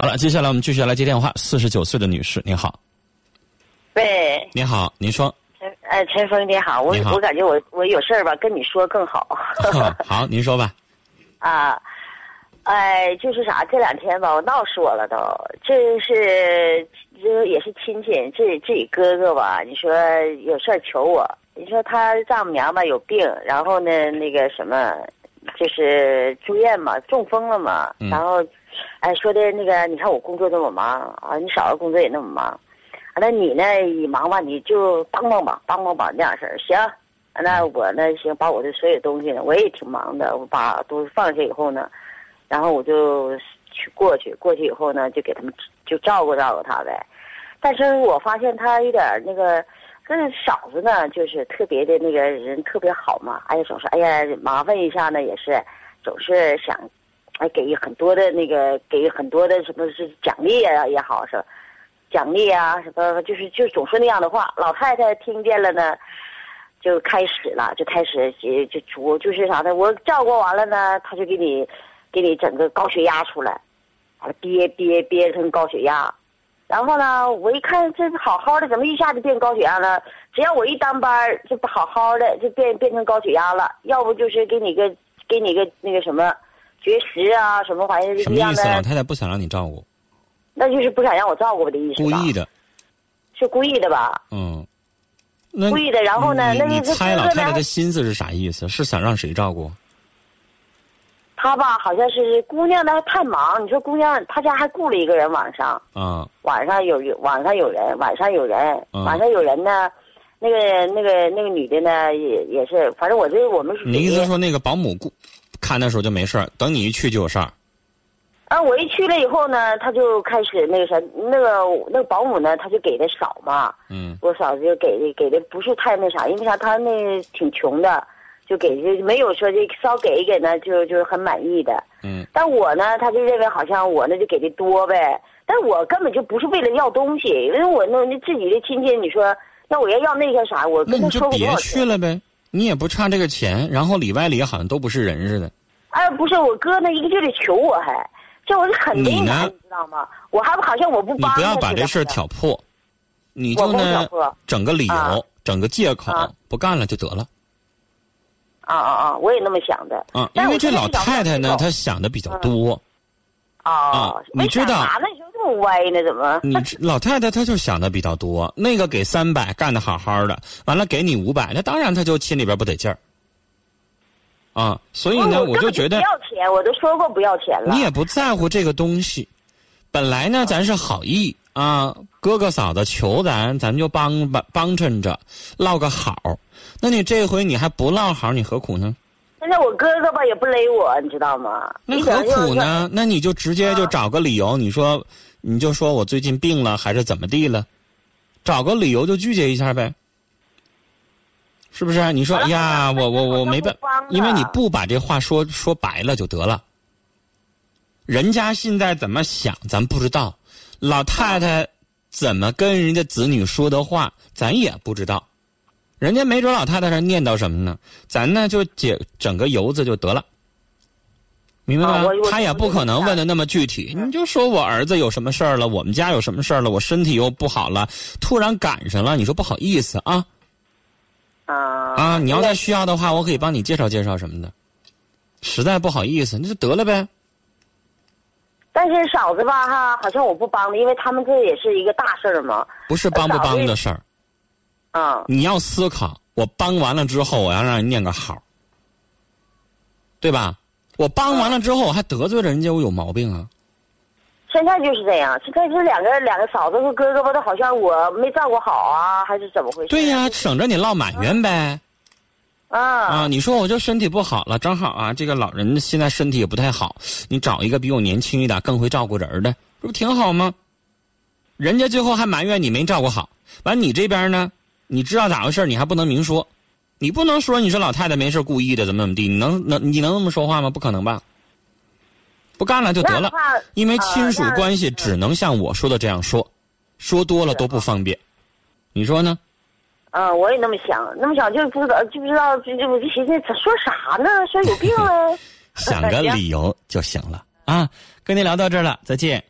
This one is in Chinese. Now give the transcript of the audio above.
好了，接下来我们继续来接电话。四十九岁的女士，您好。喂，您好，您说。陈哎，陈峰，你好，我我感觉我我有事儿吧，跟你说更好。好，您说吧。啊，哎，就是啥，这两天吧，我闹死我了都。这是这也是亲戚，这自己哥哥吧？你说有事儿求我，你说他丈母娘吧有病，然后呢，那个什么，就是住院嘛，中风了嘛，然后。哎，说的那个，你看我工作那么忙啊，你嫂子工作也那么忙，那你呢？你忙吧，你就帮帮吧，帮帮吧那样事儿。行，那我呢？行，把我的所有东西呢，我也挺忙的，我把都放下以后呢，然后我就去过去，过去以后呢，就给他们就照顾照顾他呗。但是我发现他有点那个，跟嫂子呢，就是特别的那个人特别好嘛。哎呀，总是哎呀麻烦一下呢，也是总是想。哎给很多的那个，给很多的什么是奖励啊也好是，奖励啊什么就是就总说那样的话。老太太听见了呢，就开始了，就开始就就主就是啥呢？我照顾完了呢，他就给你给你整个高血压出来，完了憋憋憋成高血压。然后呢，我一看这好好的，怎么一下子变高血压了？只要我一当班就不好好的就变变成高血压了。要不就是给你个给你个那个什么。绝食啊，什么玩意儿？什么意思？老太太不想让你照顾，那就是不想让我照顾的意思。故意的，是故意的吧？嗯，故意的。然后呢？那你猜老太太的心思是啥意思？是想让谁照顾？她吧，好像是姑娘呢，太忙。你说姑娘，他家还雇了一个人晚上。啊。晚上有有晚上有人，晚上有人，晚上有人呢。那个那个那个女的呢，也也是，反正我这我们是。你意思说那个保姆雇？看的时候就没事儿，等你一去就有事儿。啊，我一去了以后呢，他就开始那个啥，那个那个保姆呢，他就给的少嘛。嗯。我嫂子就给的给的不是太那啥，因为啥，他那挺穷的，就给就没有说这稍给一给呢，就就是很满意的。嗯。但我呢，他就认为好像我那就给的多呗，但我根本就不是为了要东西，因为我那那自己的亲戚，你说那我要要那个啥，我跟他说过多少去了呗。你也不差这个钱，然后里外里好像都不是人似的。哎，不是我哥那一个劲的求我，还这我是很为难，你知道吗？我还好像我不帮你不要把这事儿挑破，你就呢整个理由，整个借口，不干了就得了。啊啊啊！我也那么想的。啊，因为这老太太呢，她想的比较多。啊，你知道？呢？你说这么歪呢？怎么？你老太太她就想的比较多，那个给三百干的好好的，完了给你五百，那当然她就心里边不得劲儿。啊，所以呢，我就觉得不要钱，我都说过不要钱了。你也不在乎这个东西，本来呢，咱是好意啊，哥哥嫂子求咱，咱就帮帮帮衬着，唠个好。那你这回你还不唠好，你何苦呢？那我哥哥吧也不勒我，你知道吗？那何苦呢？那你就直接就找个理由，你说。你就说我最近病了还是怎么地了，找个理由就拒绝一下呗，是不是？你说哎呀，我我我没办，因为你不把这话说说白了就得了。人家现在怎么想咱不知道，老太太怎么跟人家子女说的话咱也不知道，人家没准老太太是念叨什么呢，咱呢就解整个由子就得了。明白吗？他也不可能问的那么具体，你就说我儿子有什么事儿了，我们家有什么事儿了，我身体又不好了，突然赶上了，你说不好意思啊？啊啊！你要再需要的话，我可以帮你介绍介绍什么的。实在不好意思，那就得了呗。但是嫂子吧，哈，好像我不帮的，因为他们这也是一个大事儿嘛。不是帮不帮的事儿。啊。你要思考，我帮完了之后，我要让人念个好，对吧？我帮完了之后，我还得罪了人家，我有毛病啊！现在就是这样，现在是两个两个嫂子和哥哥吧，都好像我没照顾好啊，还是怎么回事？对呀，省着你落埋怨呗。啊啊！你说我就身体不好了，正好啊，这个老人现在身体也不太好，你找一个比我年轻一点、更会照顾人的，这不挺好吗？人家最后还埋怨你没照顾好，完你这边呢，你知道咋回事你还不能明说。你不能说你是老太太没事故意的怎么怎么地？你能能你能那么说话吗？不可能吧？不干了就得了，因为亲属关系只能像我说的这样说，说多了都不方便。你说呢？嗯，我也那么想，那么想就不知道就不知道就就我就寻思说啥呢？说有病了？想个理由就行了啊！跟您聊到这儿了，再见。